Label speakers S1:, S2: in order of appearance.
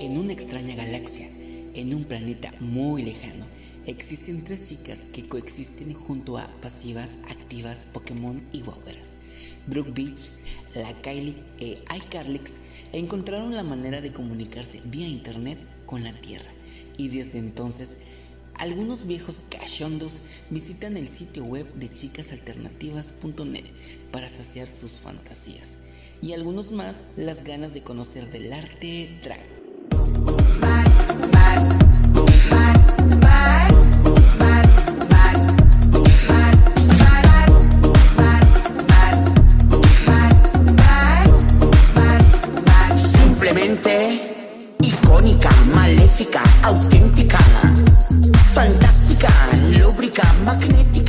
S1: En una extraña galaxia, en un planeta muy lejano, existen tres chicas que coexisten junto a pasivas, activas, Pokémon y guagueras. Brooke Beach, la Kylie e iCarlix encontraron la manera de comunicarse vía internet con la Tierra y desde entonces algunos viejos cachondos visitan el sitio web de chicasalternativas.net para saciar sus fantasías y algunos más las ganas de conocer del arte drag.
S2: Icónica, maléfica, auténtica, fantástica, lúbrica, magnética,